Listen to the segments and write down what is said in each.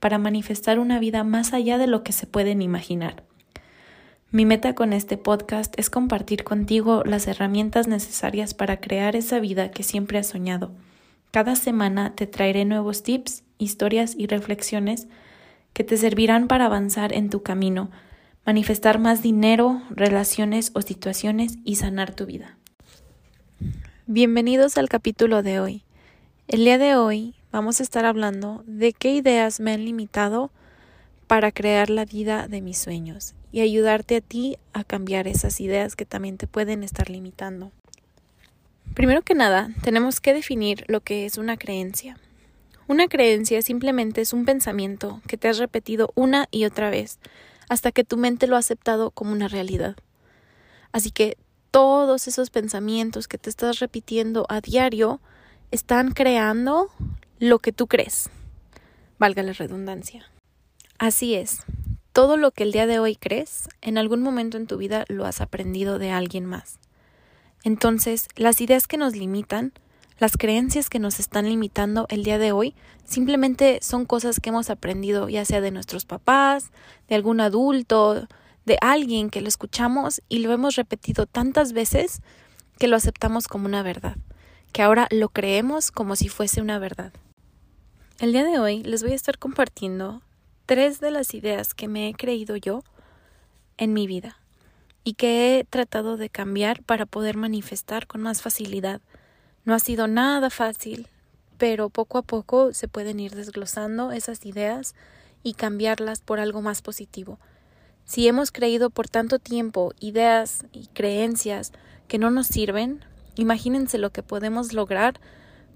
para manifestar una vida más allá de lo que se pueden imaginar. Mi meta con este podcast es compartir contigo las herramientas necesarias para crear esa vida que siempre has soñado. Cada semana te traeré nuevos tips, historias y reflexiones que te servirán para avanzar en tu camino, manifestar más dinero, relaciones o situaciones y sanar tu vida. Bienvenidos al capítulo de hoy. El día de hoy vamos a estar hablando de qué ideas me han limitado para crear la vida de mis sueños y ayudarte a ti a cambiar esas ideas que también te pueden estar limitando. Primero que nada, tenemos que definir lo que es una creencia. Una creencia simplemente es un pensamiento que te has repetido una y otra vez hasta que tu mente lo ha aceptado como una realidad. Así que todos esos pensamientos que te estás repitiendo a diario están creando lo que tú crees. Valga la redundancia. Así es. Todo lo que el día de hoy crees, en algún momento en tu vida lo has aprendido de alguien más. Entonces, las ideas que nos limitan, las creencias que nos están limitando el día de hoy, simplemente son cosas que hemos aprendido ya sea de nuestros papás, de algún adulto, de alguien que lo escuchamos y lo hemos repetido tantas veces que lo aceptamos como una verdad, que ahora lo creemos como si fuese una verdad. El día de hoy les voy a estar compartiendo tres de las ideas que me he creído yo en mi vida y que he tratado de cambiar para poder manifestar con más facilidad. No ha sido nada fácil, pero poco a poco se pueden ir desglosando esas ideas y cambiarlas por algo más positivo. Si hemos creído por tanto tiempo ideas y creencias que no nos sirven, imagínense lo que podemos lograr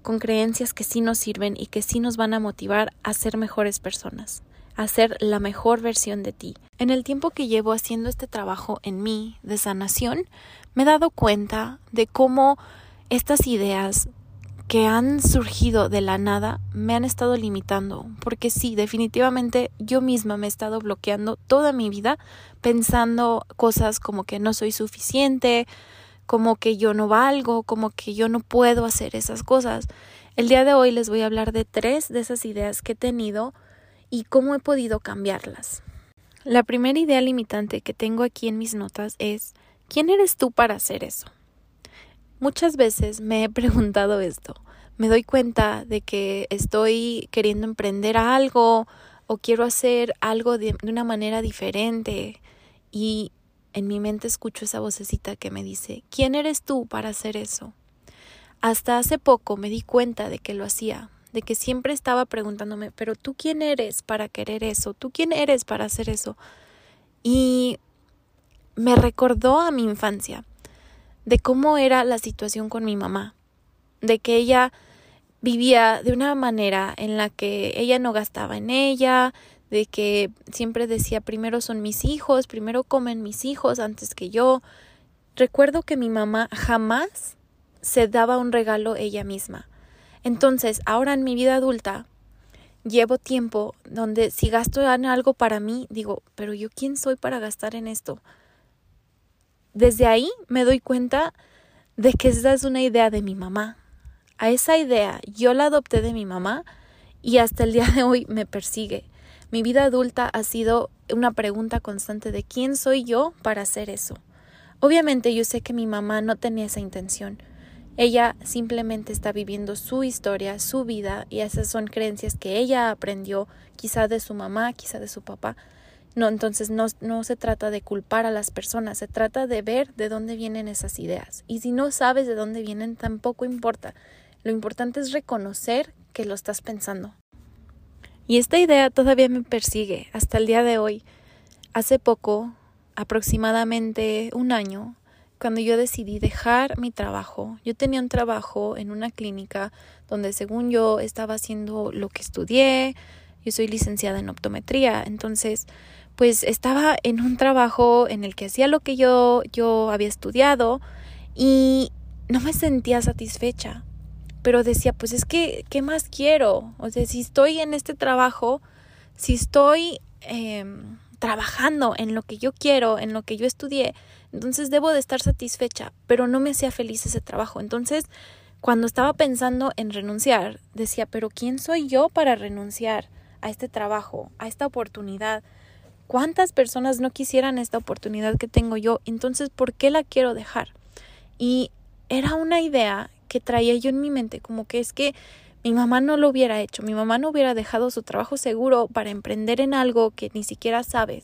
con creencias que sí nos sirven y que sí nos van a motivar a ser mejores personas, a ser la mejor versión de ti. En el tiempo que llevo haciendo este trabajo en mí de sanación, me he dado cuenta de cómo estas ideas que han surgido de la nada me han estado limitando, porque sí, definitivamente yo misma me he estado bloqueando toda mi vida pensando cosas como que no soy suficiente, como que yo no valgo, como que yo no puedo hacer esas cosas. El día de hoy les voy a hablar de tres de esas ideas que he tenido y cómo he podido cambiarlas. La primera idea limitante que tengo aquí en mis notas es ¿quién eres tú para hacer eso? Muchas veces me he preguntado esto. Me doy cuenta de que estoy queriendo emprender algo o quiero hacer algo de, de una manera diferente y en mi mente escucho esa vocecita que me dice, ¿quién eres tú para hacer eso? Hasta hace poco me di cuenta de que lo hacía, de que siempre estaba preguntándome, pero tú quién eres para querer eso, tú quién eres para hacer eso. Y me recordó a mi infancia, de cómo era la situación con mi mamá, de que ella vivía de una manera en la que ella no gastaba en ella, de que siempre decía primero son mis hijos, primero comen mis hijos antes que yo. Recuerdo que mi mamá jamás se daba un regalo ella misma. Entonces, ahora en mi vida adulta, llevo tiempo donde si gasto algo para mí, digo, pero yo quién soy para gastar en esto. Desde ahí me doy cuenta de que esa es una idea de mi mamá. A esa idea yo la adopté de mi mamá y hasta el día de hoy me persigue. Mi vida adulta ha sido una pregunta constante de quién soy yo para hacer eso. Obviamente yo sé que mi mamá no tenía esa intención. Ella simplemente está viviendo su historia, su vida, y esas son creencias que ella aprendió, quizá de su mamá, quizá de su papá. No, entonces no, no se trata de culpar a las personas, se trata de ver de dónde vienen esas ideas. Y si no sabes de dónde vienen, tampoco importa. Lo importante es reconocer que lo estás pensando. Y esta idea todavía me persigue hasta el día de hoy. Hace poco, aproximadamente un año, cuando yo decidí dejar mi trabajo, yo tenía un trabajo en una clínica donde según yo estaba haciendo lo que estudié, Yo soy licenciada en optometría, entonces pues estaba en un trabajo en el que hacía lo que yo yo había estudiado y no me sentía satisfecha. Pero decía, pues es que, ¿qué más quiero? O sea, si estoy en este trabajo, si estoy em, trabajando en lo que yo quiero, en lo que yo estudié, entonces debo de estar satisfecha, pero no me hacía feliz ese trabajo. Entonces, cuando estaba pensando en renunciar, decía, pero ¿quién soy yo para renunciar a este trabajo, a esta oportunidad? ¿Cuántas personas no quisieran esta oportunidad que tengo yo? Entonces, ¿por qué la quiero dejar? Y era una idea que traía yo en mi mente, como que es que mi mamá no lo hubiera hecho, mi mamá no hubiera dejado su trabajo seguro para emprender en algo que ni siquiera sabes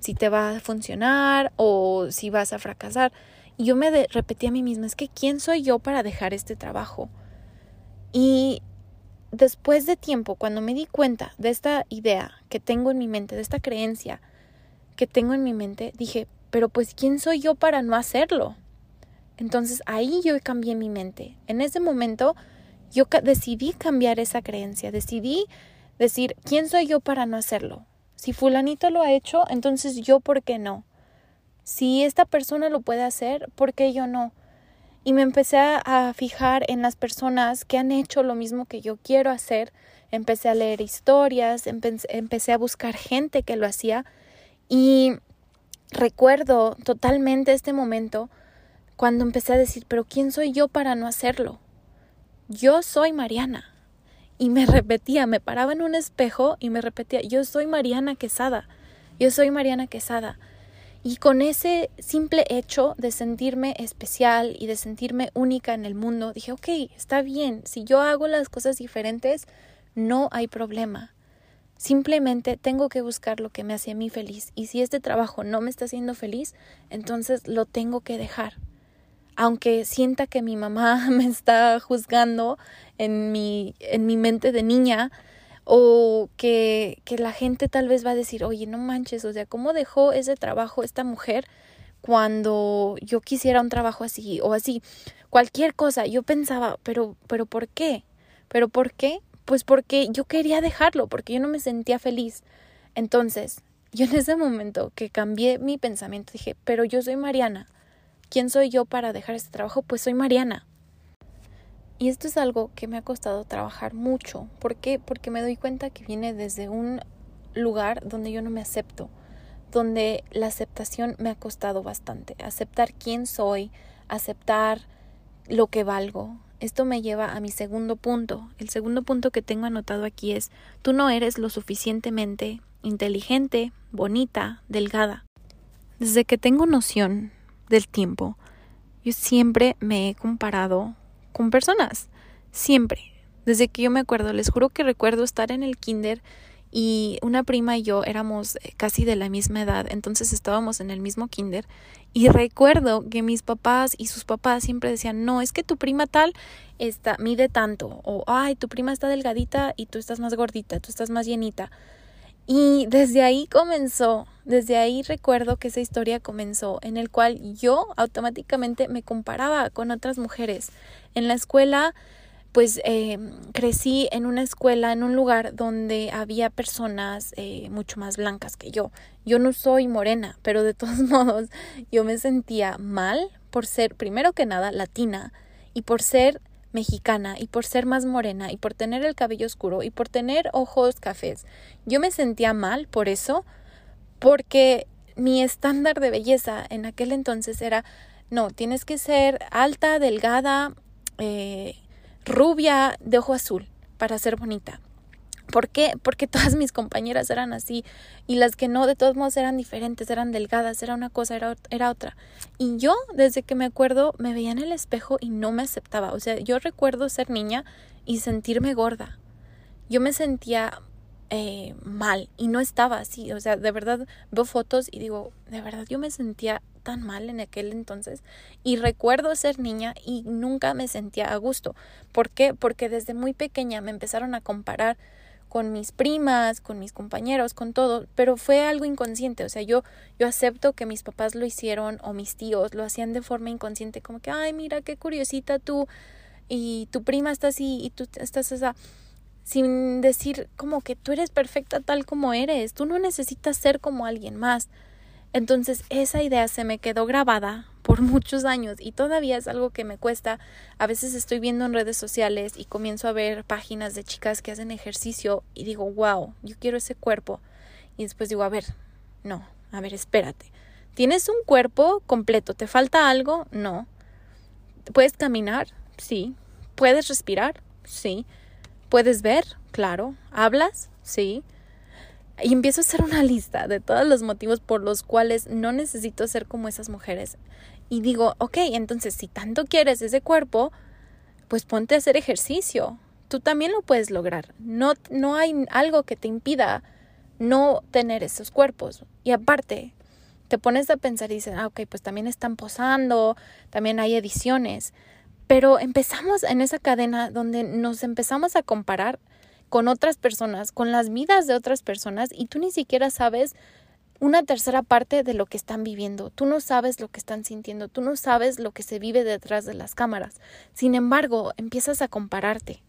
si te va a funcionar o si vas a fracasar. Y yo me repetí a mí misma, es que ¿quién soy yo para dejar este trabajo? Y después de tiempo, cuando me di cuenta de esta idea que tengo en mi mente, de esta creencia que tengo en mi mente, dije, pero pues ¿quién soy yo para no hacerlo? Entonces ahí yo cambié mi mente. En ese momento yo decidí cambiar esa creencia, decidí decir, ¿quién soy yo para no hacerlo? Si fulanito lo ha hecho, entonces yo, ¿por qué no? Si esta persona lo puede hacer, ¿por qué yo no? Y me empecé a fijar en las personas que han hecho lo mismo que yo quiero hacer. Empecé a leer historias, empecé a buscar gente que lo hacía y recuerdo totalmente este momento cuando empecé a decir, pero ¿quién soy yo para no hacerlo? Yo soy Mariana. Y me repetía, me paraba en un espejo y me repetía, yo soy Mariana Quesada, yo soy Mariana Quesada. Y con ese simple hecho de sentirme especial y de sentirme única en el mundo, dije, ok, está bien, si yo hago las cosas diferentes, no hay problema. Simplemente tengo que buscar lo que me hace a mí feliz. Y si este trabajo no me está haciendo feliz, entonces lo tengo que dejar aunque sienta que mi mamá me está juzgando en mi, en mi mente de niña, o que, que la gente tal vez va a decir, oye, no manches, o sea, ¿cómo dejó ese trabajo esta mujer cuando yo quisiera un trabajo así o así? Cualquier cosa, yo pensaba, pero, pero ¿por qué? ¿Pero por qué? Pues porque yo quería dejarlo, porque yo no me sentía feliz. Entonces, yo en ese momento que cambié mi pensamiento dije, pero yo soy Mariana, ¿Quién soy yo para dejar este trabajo? Pues soy Mariana. Y esto es algo que me ha costado trabajar mucho. ¿Por qué? Porque me doy cuenta que viene desde un lugar donde yo no me acepto, donde la aceptación me ha costado bastante. Aceptar quién soy, aceptar lo que valgo. Esto me lleva a mi segundo punto. El segundo punto que tengo anotado aquí es, tú no eres lo suficientemente inteligente, bonita, delgada. Desde que tengo noción del tiempo, yo siempre me he comparado con personas, siempre. Desde que yo me acuerdo, les juro que recuerdo estar en el kinder y una prima y yo éramos eh, casi de la misma edad, entonces estábamos en el mismo kinder y recuerdo que mis papás y sus papás siempre decían, "No, es que tu prima tal está mide tanto" o "Ay, tu prima está delgadita y tú estás más gordita, tú estás más llenita." Y desde ahí comenzó, desde ahí recuerdo que esa historia comenzó, en el cual yo automáticamente me comparaba con otras mujeres. En la escuela, pues eh, crecí en una escuela, en un lugar donde había personas eh, mucho más blancas que yo. Yo no soy morena, pero de todos modos yo me sentía mal por ser, primero que nada, latina y por ser mexicana y por ser más morena y por tener el cabello oscuro y por tener ojos cafés. Yo me sentía mal por eso, porque mi estándar de belleza en aquel entonces era, no, tienes que ser alta, delgada, eh, rubia, de ojo azul para ser bonita. ¿Por qué? Porque todas mis compañeras eran así y las que no, de todos modos eran diferentes, eran delgadas, era una cosa, era, era otra. Y yo, desde que me acuerdo, me veía en el espejo y no me aceptaba. O sea, yo recuerdo ser niña y sentirme gorda. Yo me sentía eh, mal y no estaba así. O sea, de verdad veo fotos y digo, de verdad yo me sentía tan mal en aquel entonces y recuerdo ser niña y nunca me sentía a gusto. ¿Por qué? Porque desde muy pequeña me empezaron a comparar con mis primas, con mis compañeros, con todo, pero fue algo inconsciente, o sea, yo yo acepto que mis papás lo hicieron o mis tíos lo hacían de forma inconsciente, como que, ay, mira qué curiosita tú y tu prima está así y tú estás esa sin decir como que tú eres perfecta tal como eres, tú no necesitas ser como alguien más. Entonces esa idea se me quedó grabada por muchos años y todavía es algo que me cuesta. A veces estoy viendo en redes sociales y comienzo a ver páginas de chicas que hacen ejercicio y digo, wow, yo quiero ese cuerpo. Y después digo, a ver, no, a ver, espérate. ¿Tienes un cuerpo completo? ¿Te falta algo? No. ¿Puedes caminar? Sí. ¿Puedes respirar? Sí. ¿Puedes ver? Claro. ¿Hablas? Sí. Y empiezo a hacer una lista de todos los motivos por los cuales no necesito ser como esas mujeres. Y digo, ok, entonces si tanto quieres ese cuerpo, pues ponte a hacer ejercicio. Tú también lo puedes lograr. No, no hay algo que te impida no tener esos cuerpos. Y aparte, te pones a pensar y dices, ah, ok, pues también están posando, también hay ediciones. Pero empezamos en esa cadena donde nos empezamos a comparar con otras personas, con las vidas de otras personas y tú ni siquiera sabes una tercera parte de lo que están viviendo. Tú no sabes lo que están sintiendo, tú no sabes lo que se vive detrás de las cámaras. Sin embargo, empiezas a compararte.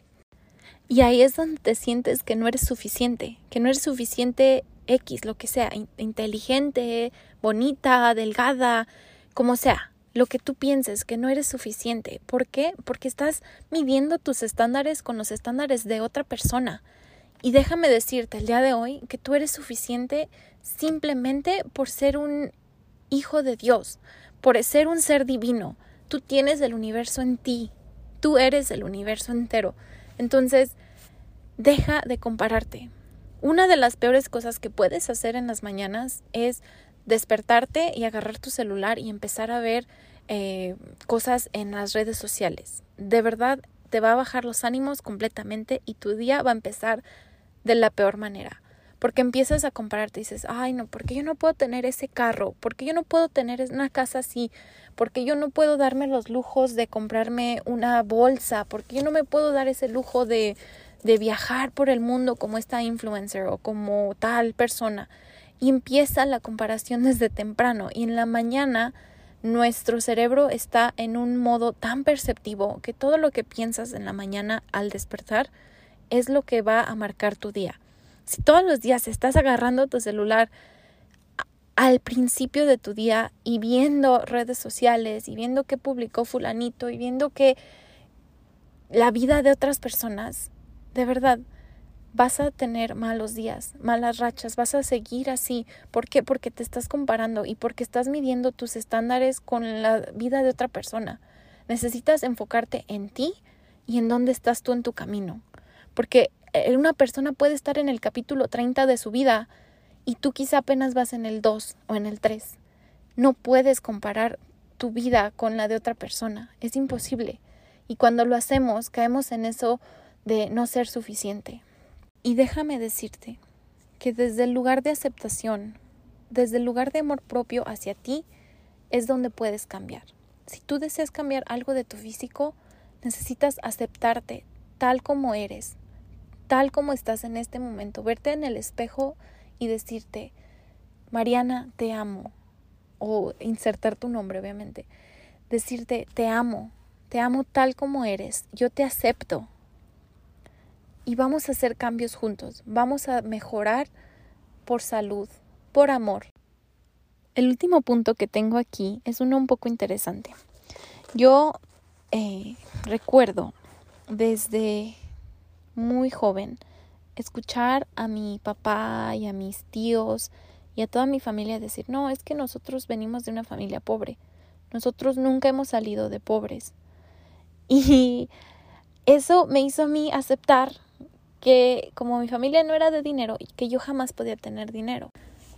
Y ahí es donde te sientes que no eres suficiente, que no eres suficiente X, lo que sea, inteligente, bonita, delgada, como sea lo que tú pienses que no eres suficiente. ¿Por qué? Porque estás midiendo tus estándares con los estándares de otra persona. Y déjame decirte el día de hoy que tú eres suficiente simplemente por ser un hijo de Dios, por ser un ser divino. Tú tienes el universo en ti. Tú eres el universo entero. Entonces, deja de compararte. Una de las peores cosas que puedes hacer en las mañanas es despertarte y agarrar tu celular y empezar a ver eh, cosas en las redes sociales. De verdad, te va a bajar los ánimos completamente y tu día va a empezar de la peor manera. Porque empiezas a compararte y dices, ay no, porque yo no puedo tener ese carro, porque yo no puedo tener una casa así, porque yo no puedo darme los lujos de comprarme una bolsa, porque yo no me puedo dar ese lujo de, de viajar por el mundo como esta influencer o como tal persona. Y empieza la comparación desde temprano. Y en la mañana nuestro cerebro está en un modo tan perceptivo que todo lo que piensas en la mañana al despertar es lo que va a marcar tu día. Si todos los días estás agarrando tu celular al principio de tu día y viendo redes sociales y viendo qué publicó fulanito y viendo que la vida de otras personas, de verdad, vas a tener malos días, malas rachas, vas a seguir así. ¿Por qué? Porque te estás comparando y porque estás midiendo tus estándares con la vida de otra persona. Necesitas enfocarte en ti y en dónde estás tú en tu camino. Porque eh, una persona puede estar en el capítulo 30 de su vida y tú quizá apenas vas en el 2 o en el 3. No puedes comparar tu vida con la de otra persona. Es imposible. Y cuando lo hacemos, caemos en eso de no ser suficiente. Y déjame decirte que desde el lugar de aceptación, desde el lugar de amor propio hacia ti, es donde puedes cambiar. Si tú deseas cambiar algo de tu físico, necesitas aceptarte tal como eres, tal como estás en este momento, verte en el espejo y decirte, Mariana, te amo, o insertar tu nombre, obviamente, decirte, te amo, te amo tal como eres, yo te acepto, y vamos a hacer cambios juntos. Vamos a mejorar por salud, por amor. El último punto que tengo aquí es uno un poco interesante. Yo eh, recuerdo desde muy joven escuchar a mi papá y a mis tíos y a toda mi familia decir, no, es que nosotros venimos de una familia pobre. Nosotros nunca hemos salido de pobres. Y eso me hizo a mí aceptar que como mi familia no era de dinero y que yo jamás podía tener dinero.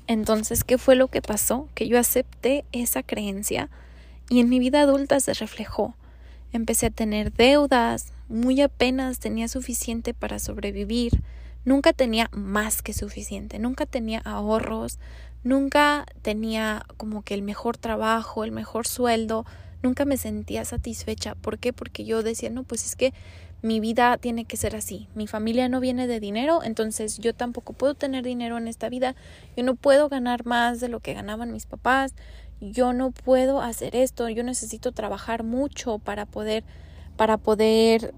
Entonces, ¿qué fue lo que pasó? Que yo acepté esa creencia y en mi vida adulta se reflejó. Empecé a tener deudas, muy apenas tenía suficiente para sobrevivir, nunca tenía más que suficiente, nunca tenía ahorros, nunca tenía como que el mejor trabajo, el mejor sueldo, nunca me sentía satisfecha. ¿Por qué? Porque yo decía, no, pues es que mi vida tiene que ser así. Mi familia no viene de dinero, entonces yo tampoco puedo tener dinero en esta vida. Yo no puedo ganar más de lo que ganaban mis papás. Yo no puedo hacer esto. Yo necesito trabajar mucho para poder para poder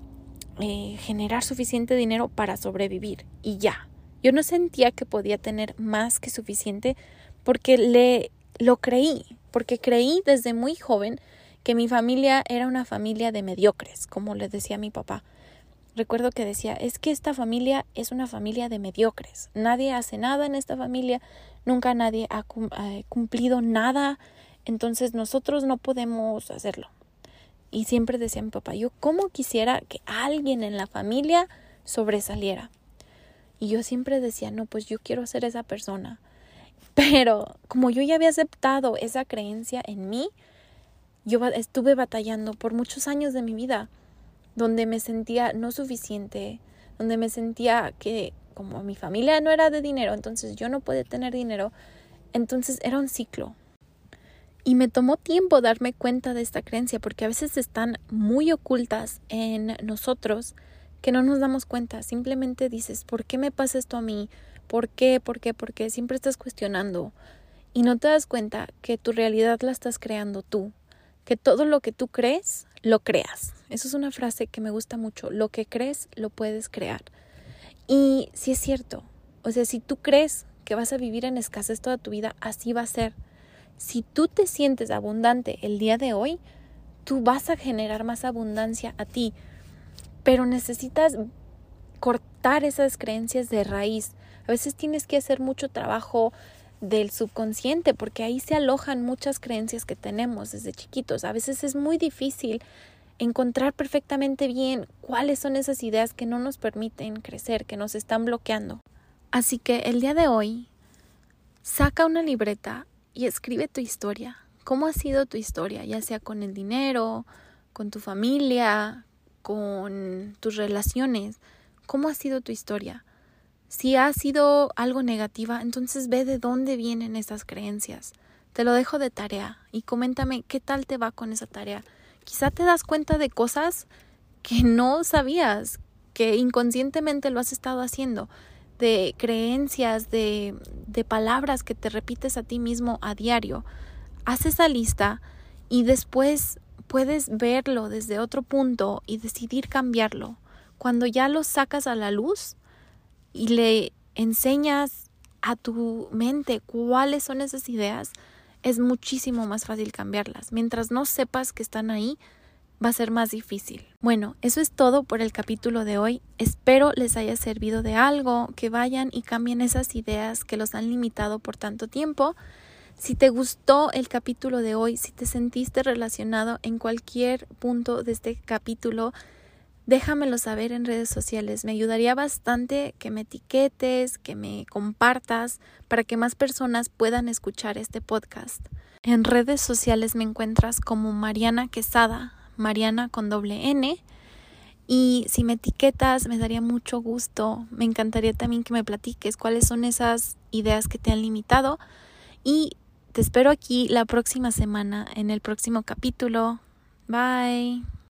eh, generar suficiente dinero para sobrevivir y ya. Yo no sentía que podía tener más que suficiente porque le lo creí, porque creí desde muy joven que mi familia era una familia de mediocres, como le decía mi papá. Recuerdo que decía, es que esta familia es una familia de mediocres. Nadie hace nada en esta familia, nunca nadie ha cumplido nada, entonces nosotros no podemos hacerlo. Y siempre decía mi papá, yo cómo quisiera que alguien en la familia sobresaliera. Y yo siempre decía, no, pues yo quiero ser esa persona. Pero como yo ya había aceptado esa creencia en mí, yo estuve batallando por muchos años de mi vida, donde me sentía no suficiente, donde me sentía que como mi familia no era de dinero, entonces yo no podía tener dinero, entonces era un ciclo. Y me tomó tiempo darme cuenta de esta creencia, porque a veces están muy ocultas en nosotros que no nos damos cuenta. Simplemente dices, ¿por qué me pasa esto a mí? ¿Por qué? ¿Por qué? ¿Por qué? Siempre estás cuestionando. Y no te das cuenta que tu realidad la estás creando tú que todo lo que tú crees, lo creas. Eso es una frase que me gusta mucho. Lo que crees, lo puedes crear. Y si es cierto, o sea, si tú crees que vas a vivir en escasez toda tu vida, así va a ser. Si tú te sientes abundante el día de hoy, tú vas a generar más abundancia a ti. Pero necesitas cortar esas creencias de raíz. A veces tienes que hacer mucho trabajo del subconsciente, porque ahí se alojan muchas creencias que tenemos desde chiquitos. A veces es muy difícil encontrar perfectamente bien cuáles son esas ideas que no nos permiten crecer, que nos están bloqueando. Así que el día de hoy, saca una libreta y escribe tu historia. ¿Cómo ha sido tu historia? Ya sea con el dinero, con tu familia, con tus relaciones. ¿Cómo ha sido tu historia? Si ha sido algo negativa, entonces ve de dónde vienen esas creencias. Te lo dejo de tarea y coméntame qué tal te va con esa tarea. Quizá te das cuenta de cosas que no sabías, que inconscientemente lo has estado haciendo, de creencias, de, de palabras que te repites a ti mismo a diario. Haz esa lista y después puedes verlo desde otro punto y decidir cambiarlo. Cuando ya lo sacas a la luz, y le enseñas a tu mente cuáles son esas ideas, es muchísimo más fácil cambiarlas. Mientras no sepas que están ahí, va a ser más difícil. Bueno, eso es todo por el capítulo de hoy. Espero les haya servido de algo, que vayan y cambien esas ideas que los han limitado por tanto tiempo. Si te gustó el capítulo de hoy, si te sentiste relacionado en cualquier punto de este capítulo, déjamelo saber en redes sociales. Me ayudaría bastante que me etiquetes, que me compartas para que más personas puedan escuchar este podcast. En redes sociales me encuentras como Mariana Quesada, Mariana con doble N. Y si me etiquetas, me daría mucho gusto. Me encantaría también que me platiques cuáles son esas ideas que te han limitado. Y te espero aquí la próxima semana en el próximo capítulo. Bye.